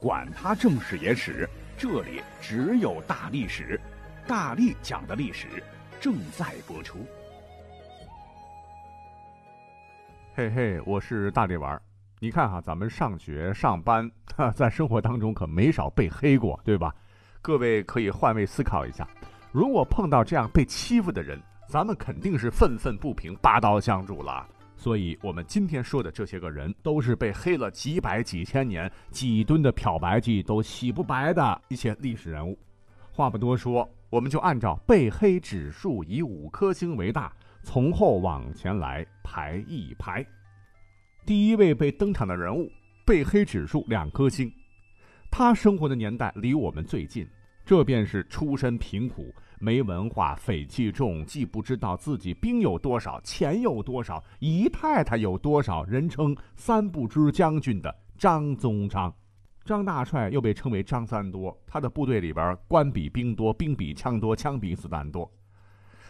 管他正史野史，这里只有大历史，大力讲的历史正在播出。嘿嘿，我是大力丸。你看哈，咱们上学上班哈，在生活当中可没少被黑过，对吧？各位可以换位思考一下，如果碰到这样被欺负的人，咱们肯定是愤愤不平、拔刀相助了。所以，我们今天说的这些个人，都是被黑了几百几千年、几吨的漂白剂都洗不白的一些历史人物。话不多说，我们就按照被黑指数以五颗星为大，从后往前来排一排。第一位被登场的人物，被黑指数两颗星，他生活的年代离我们最近，这便是出身贫苦。没文化、匪气重，既不知道自己兵有多少、钱有多少、姨太太有多少，人称“三不知将军”的张宗昌，张大帅又被称为张三多。他的部队里边，官比兵多，兵比枪多，枪比子弹多。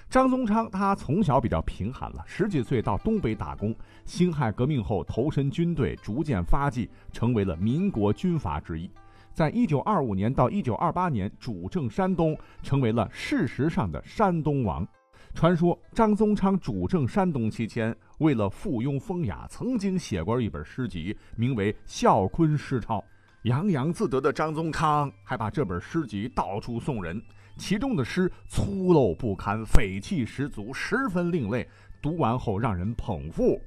张宗昌他从小比较贫寒了，十几岁到东北打工，辛亥革命后投身军队，逐渐发迹，成为了民国军阀之一。在一九二五年到一九二八年，主政山东，成为了事实上的山东王。传说张宗昌主政山东期间，为了附庸风雅，曾经写过一本诗集，名为《孝坤诗钞》。洋洋自得的张宗昌还把这本诗集到处送人，其中的诗粗陋不堪，匪气十足，十分另类，读完后让人捧腹。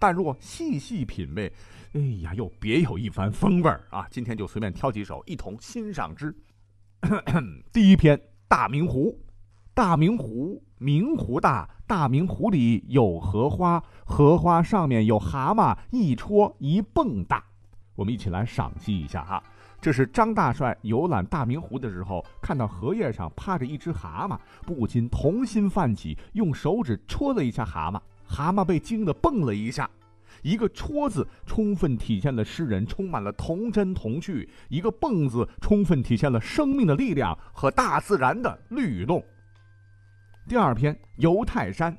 但若细细品味，哎呀，又别有一番风味儿啊！今天就随便挑几首，一同欣赏之。第一篇《大明湖》，大明湖，明湖大，大明湖里有荷花，荷花上面有蛤蟆，一戳一蹦大。我们一起来赏析一下哈。这是张大帅游览大明湖的时候，看到荷叶上趴着一只蛤蟆，不禁童心泛起，用手指戳了一下蛤蟆。蛤蟆被惊得蹦了一下，一个“戳”字充分体现了诗人充满了童真童趣，一个“蹦”字充分体现了生命的力量和大自然的律动。第二篇游泰山，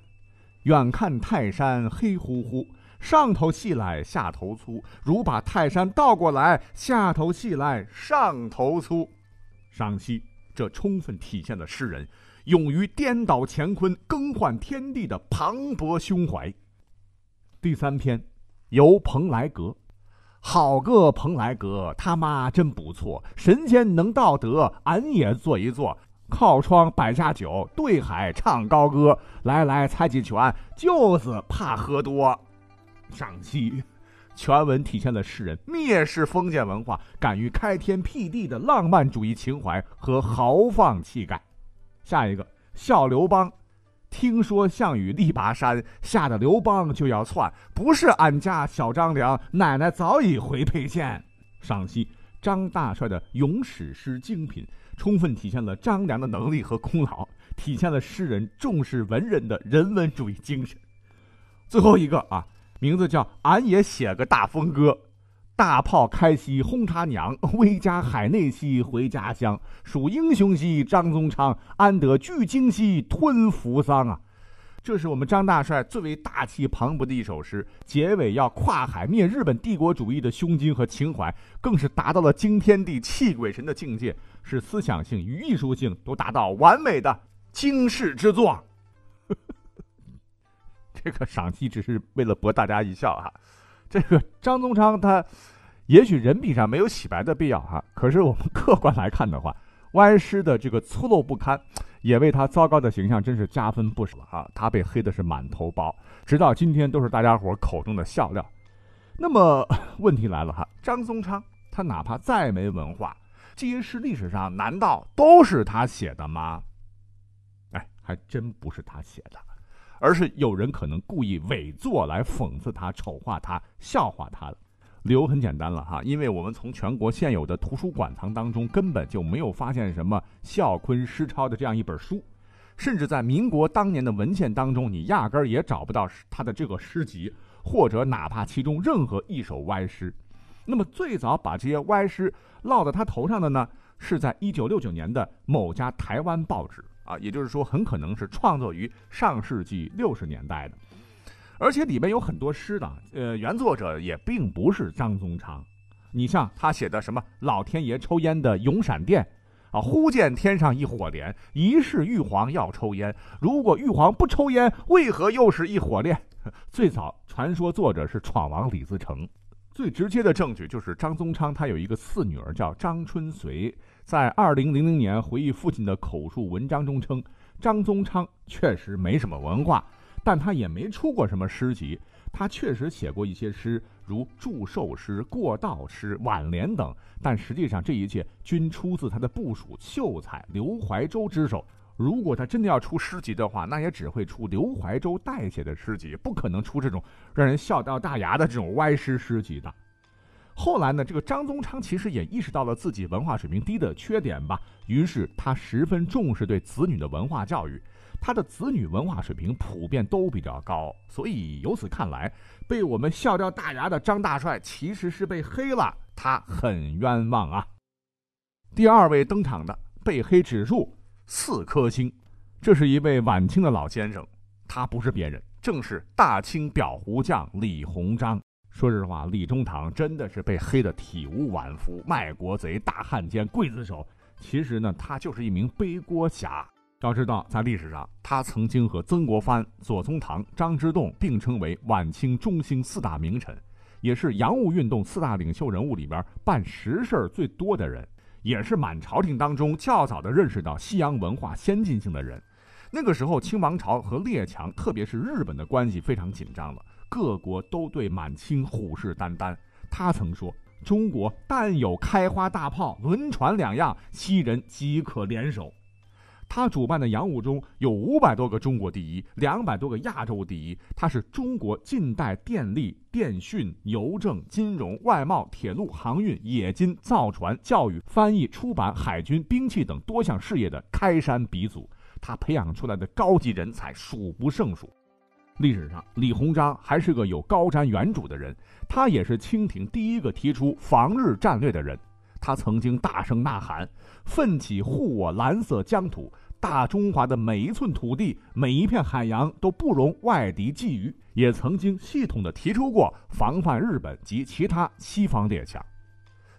远看泰山黑乎乎，上头细来下头粗，如把泰山倒过来，下头细来上头粗。赏析：这充分体现了诗人。勇于颠倒乾坤、更换天地的磅礴胸怀。第三篇，游蓬莱阁，好个蓬莱阁，他妈真不错，神仙能道德，俺也坐一坐，靠窗摆下酒，对海唱高歌，来来猜几拳，就是怕喝多。赏析，全文体现了诗人蔑视封建文化、敢于开天辟地的浪漫主义情怀和豪放气概。下一个笑刘邦，听说项羽力拔山，吓得刘邦就要窜。不是俺家小张良，奶奶早已回沛县。赏析张大帅的咏史诗精品，充分体现了张良的能力和功劳，体现了诗人重视文人的人文主义精神。最后一个啊，名字叫俺也写个大风歌。大炮开西轰他娘，威加海内兮回家乡。属英雄兮张宗昌，安得巨鲸兮吞扶桑啊！这是我们张大帅最为大气磅礴的一首诗，结尾要跨海灭日本帝国主义的胸襟和情怀，更是达到了惊天地泣鬼神的境界，是思想性与艺术性都达到完美的惊世之作。这个赏析只是为了博大家一笑哈。这个张宗昌他，也许人品上没有洗白的必要哈，可是我们 客观来看的话，歪诗的这个粗陋不堪，也为他糟糕的形象真是加分不少哈。他被黑的是满头包，直到今天都是大家伙口中的笑料。那么问题来了哈，张宗昌他哪怕再没文化，这些诗历史上难道都是他写的吗？哎，还真不是他写的。而是有人可能故意伪作来讽刺他、丑化他、笑话他的。理由很简单了哈，因为我们从全国现有的图书馆藏当中根本就没有发现什么《孝坤诗钞》的这样一本书，甚至在民国当年的文献当中，你压根儿也找不到他的这个诗集，或者哪怕其中任何一首歪诗。那么最早把这些歪诗落到他头上的呢，是在一九六九年的某家台湾报纸。啊，也就是说，很可能是创作于上世纪六十年代的，而且里面有很多诗的，呃，原作者也并不是张宗昌，你像他写的什么“老天爷抽烟的咏闪电”，啊，忽见天上一火莲，疑是玉皇要抽烟。如果玉皇不抽烟，为何又是一火炼？最早传说作者是闯王李自成。最直接的证据就是张宗昌，他有一个四女儿叫张春随，在二零零零年回忆父亲的口述文章中称，张宗昌确实没什么文化，但他也没出过什么诗集，他确实写过一些诗，如祝寿诗、过道诗、挽联等，但实际上这一切均出自他的部属秀才刘怀洲之手。如果他真的要出诗集的话，那也只会出刘怀洲代写的诗集，不可能出这种让人笑掉大牙的这种歪诗诗集的。后来呢，这个张宗昌其实也意识到了自己文化水平低的缺点吧，于是他十分重视对子女的文化教育。他的子女文化水平普遍都比较高，所以由此看来，被我们笑掉大牙的张大帅其实是被黑了，他很冤枉啊。第二位登场的被黑指数。四颗星，这是一位晚清的老先生，他不是别人，正是大清裱糊匠李鸿章。说实话，李中堂真的是被黑得体无完肤，卖国贼、大汉奸、刽子手。其实呢，他就是一名背锅侠。要知道，在历史上，他曾经和曾国藩、左宗棠、张之洞并称为晚清中兴四大名臣，也是洋务运动四大领袖人物里边办实事最多的人。也是满朝廷当中较早的认识到西洋文化先进性的人。那个时候，清王朝和列强，特别是日本的关系非常紧张了，各国都对满清虎视眈眈。他曾说：“中国但有开花大炮、轮船两样，西人即可联手。”他主办的洋务中有五百多个中国第一，两百多个亚洲第一。他是中国近代电力、电讯、邮政、金融、外贸、铁路、航运、冶金、造船、教育、翻译、出版、海军、兵器等多项事业的开山鼻祖。他培养出来的高级人才数不胜数。历史上，李鸿章还是个有高瞻远瞩的人。他也是清廷第一个提出防日战略的人。他曾经大声呐喊：“奋起护我蓝色疆土！大中华的每一寸土地、每一片海洋都不容外敌觊觎。”也曾经系统的提出过防范日本及其他西方列强。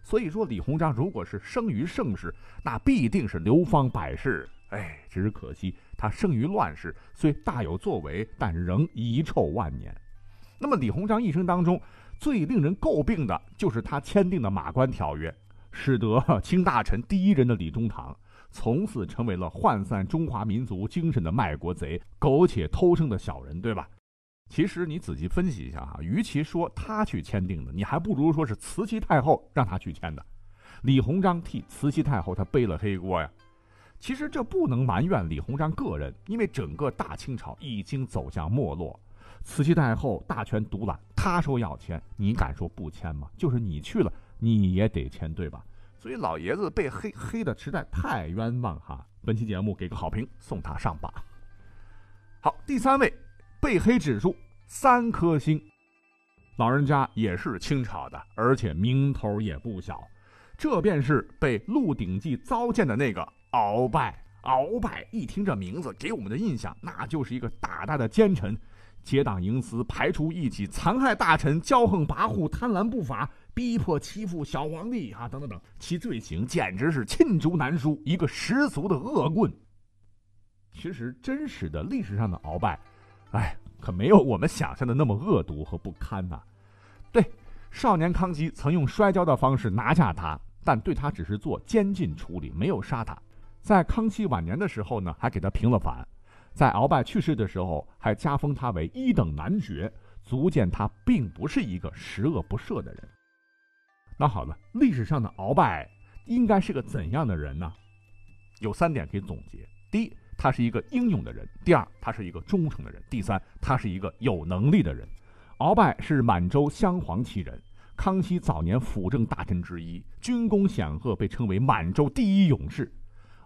所以说，李鸿章如果是生于盛世，那必定是流芳百世。哎，只是可惜他生于乱世，虽大有作为，但仍遗臭万年。那么，李鸿章一生当中最令人诟病的就是他签订的《马关条约》。使得 清大臣第一人的李中堂，从此成为了涣散中华民族精神的卖国贼、苟且偷生的小人，对吧？其实你仔细分析一下哈，与其说他去签订的，你还不如说是慈禧太后让他去签的。李鸿章替慈禧太后他背了黑锅呀。其实这不能埋怨李鸿章个人，因为整个大清朝已经走向没落，慈禧太后大权独揽，他说要签，你敢说不签吗？就是你去了。你也得签对吧？所以老爷子被黑黑的实在太冤枉哈！本期节目给个好评，送他上榜。好，第三位被黑指数三颗星，老人家也是清朝的，而且名头也不小。这便是被《鹿鼎记》糟践的那个鳌拜。鳌拜一听这名字，给我们的印象那就是一个大大的奸臣，结党营私，排除异己，残害大臣，骄横跋扈，贪婪不法。逼迫欺负小皇帝啊，等等等，其罪行简直是罄竹难书，一个十足的恶棍。其实真实的历史上的鳌拜，哎，可没有我们想象的那么恶毒和不堪呐。对，少年康熙曾用摔跤的方式拿下他，但对他只是做监禁处理，没有杀他。在康熙晚年的时候呢，还给他平了反。在鳌拜去世的时候，还加封他为一等男爵，足见他并不是一个十恶不赦的人。那好了，历史上的鳌拜应该是个怎样的人呢？有三点可以总结：第一，他是一个英勇的人；第二，他是一个忠诚的人；第三，他是一个有能力的人。鳌拜是满洲镶黄旗人，康熙早年辅政大臣之一，军功显赫，被称为满洲第一勇士。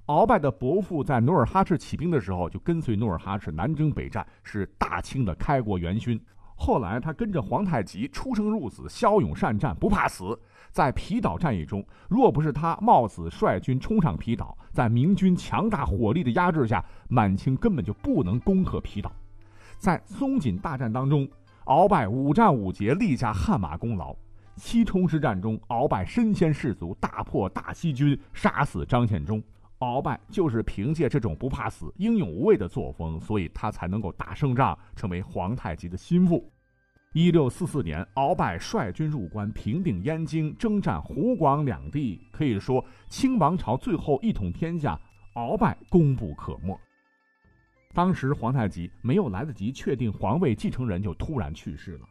鳌拜的伯父在努尔哈赤起兵的时候就跟随努尔哈赤南征北战，是大清的开国元勋。后来他跟着皇太极出生入死，骁勇善战，不怕死。在皮岛战役中，若不是他冒死率军冲上皮岛，在明军强大火力的压制下，满清根本就不能攻克皮岛。在松锦大战当中，鳌拜五战五捷，立下汗马功劳。西冲之战中，鳌拜身先士卒，大破大西军，杀死张献忠。鳌拜就是凭借这种不怕死、英勇无畏的作风，所以他才能够打胜仗，成为皇太极的心腹。一六四四年，鳌拜率军入关，平定燕京，征战湖广两地，可以说清王朝最后一统天下，鳌拜功不可没。当时皇太极没有来得及确定皇位继承人，就突然去世了。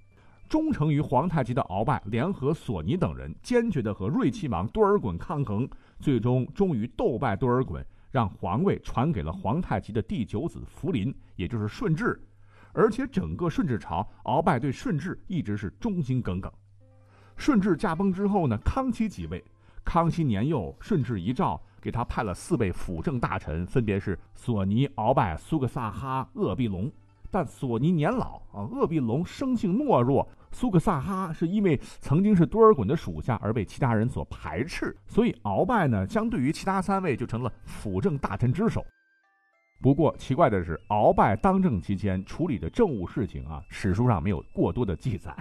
忠诚于皇太极的鳌拜联合索尼等人，坚决地和睿亲王多尔衮抗衡，最终终于斗败多尔衮，让皇位传给了皇太极的第九子福临，也就是顺治。而且整个顺治朝，鳌拜对顺治一直是忠心耿耿。顺治驾崩之后呢，康熙即位。康熙年幼，顺治遗诏给他派了四位辅政大臣，分别是索尼、鳌拜、苏克萨哈、鄂必龙。但索尼年老啊，鄂必龙生性懦弱，苏克萨哈是因为曾经是多尔衮的属下而被其他人所排斥，所以鳌拜呢，相对于其他三位就成了辅政大臣之首。不过奇怪的是，鳌拜当政期间处理的政务事情啊，史书上没有过多的记载。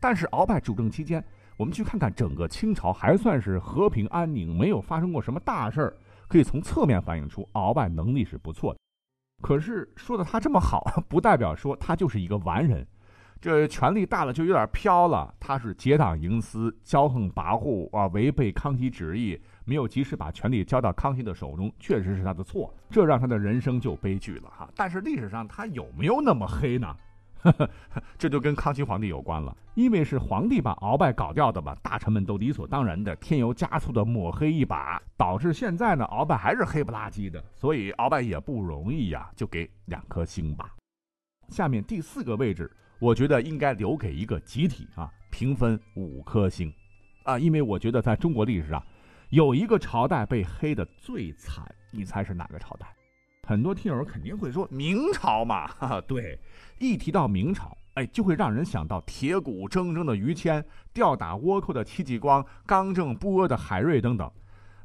但是鳌拜主政期间，我们去看看整个清朝还算是和平安宁，没有发生过什么大事儿，可以从侧面反映出鳌拜能力是不错的。可是说的他这么好，不代表说他就是一个完人。这权力大了就有点飘了。他是结党营私、骄横跋扈啊，违背康熙旨意，没有及时把权力交到康熙的手中，确实是他的错。这让他的人生就悲剧了哈。但是历史上他有没有那么黑呢？这就跟康熙皇帝有关了，因为是皇帝把鳌拜搞掉的嘛，大臣们都理所当然的添油加醋的抹黑一把，导致现在呢，鳌拜还是黑不拉几的，所以鳌拜也不容易呀，就给两颗星吧。下面第四个位置，我觉得应该留给一个集体啊，评分五颗星，啊，因为我觉得在中国历史上，有一个朝代被黑的最惨，你猜是哪个朝代？很多听友肯定会说明朝嘛，哈哈，对，一提到明朝，哎，就会让人想到铁骨铮铮的于谦、吊打倭寇的戚继光、刚正不阿的海瑞等等，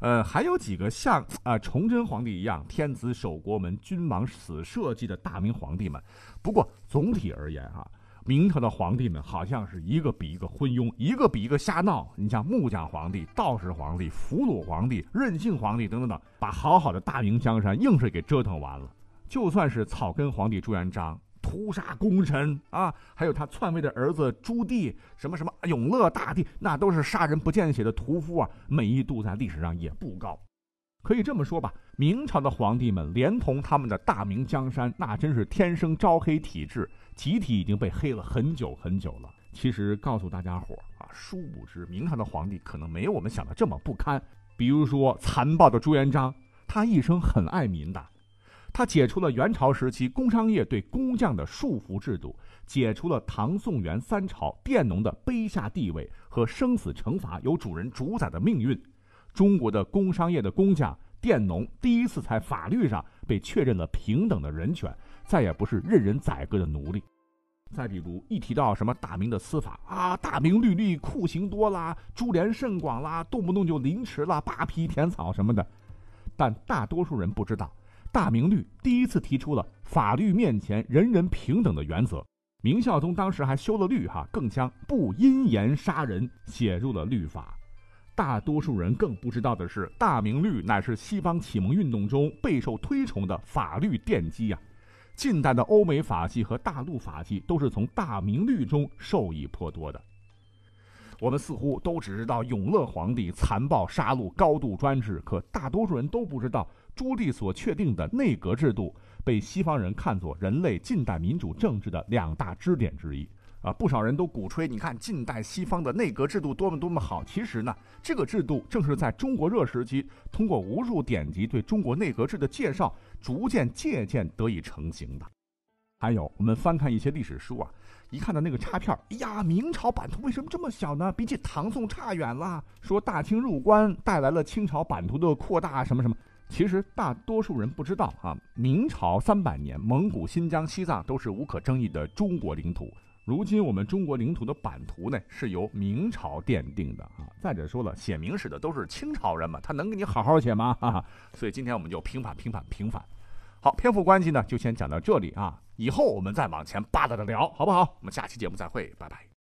呃，还有几个像啊崇祯皇帝一样天子守国门、君王死社稷的大明皇帝们。不过总体而言啊。明朝的皇帝们好像是一个比一个昏庸，一个比一个瞎闹。你像木匠皇帝、道士皇帝、俘虏皇帝、任性皇帝等等等，把好好的大明江山硬是给折腾完了。就算是草根皇帝朱元璋屠杀功臣啊，还有他篡位的儿子朱棣，什么什么永乐大帝，那都是杀人不见血的屠夫啊，美誉度在历史上也不高。可以这么说吧，明朝的皇帝们连同他们的大明江山，那真是天生招黑体质。集体已经被黑了很久很久了。其实告诉大家伙啊，殊不知明朝的皇帝可能没有我们想的这么不堪。比如说残暴的朱元璋，他一生很爱民的，他解除了元朝时期工商业对工匠的束缚制度，解除了唐宋元三朝佃农的卑下地位和生死惩罚由主人主宰的命运。中国的工商业的工匠、佃农第一次在法律上被确认了平等的人权。再也不是任人宰割的奴隶。再比如，一提到什么大明的司法啊，大明律例酷刑多啦，株连甚广啦，动不动就凌迟啦，扒皮填草什么的。但大多数人不知道，大明律第一次提出了法律面前人人平等的原则。明孝宗当时还修了律哈，更将不因言杀人写入了律法。大多数人更不知道的是，大明律乃是西方启蒙运动中备受推崇的法律奠基呀。近代的欧美法纪和大陆法纪都是从大明律中受益颇多的。我们似乎都只知道永乐皇帝残暴杀戮、高度专制，可大多数人都不知道朱棣所确定的内阁制度被西方人看作人类近代民主政治的两大支点之一。啊，不少人都鼓吹，你看近代西方的内阁制度多么多么好。其实呢，这个制度正是在中国热时期，通过无数典籍对中国内阁制的介绍，逐渐借鉴得以成型的。还有，我们翻看一些历史书啊，一看到那个插片，哎呀，明朝版图为什么这么小呢？比起唐宋差远了。说大清入关带来了清朝版图的扩大，什么什么。其实大多数人不知道啊，明朝三百年，蒙古、新疆、西藏都是无可争议的中国领土。如今我们中国领土的版图呢，是由明朝奠定的啊。再者说了，写明史的都是清朝人嘛，他能给你好好写吗？哈，所以今天我们就平反、平反、平反。好，篇幅关系呢，就先讲到这里啊。以后我们再往前扒拉着聊，好不好？我们下期节目再会，拜拜。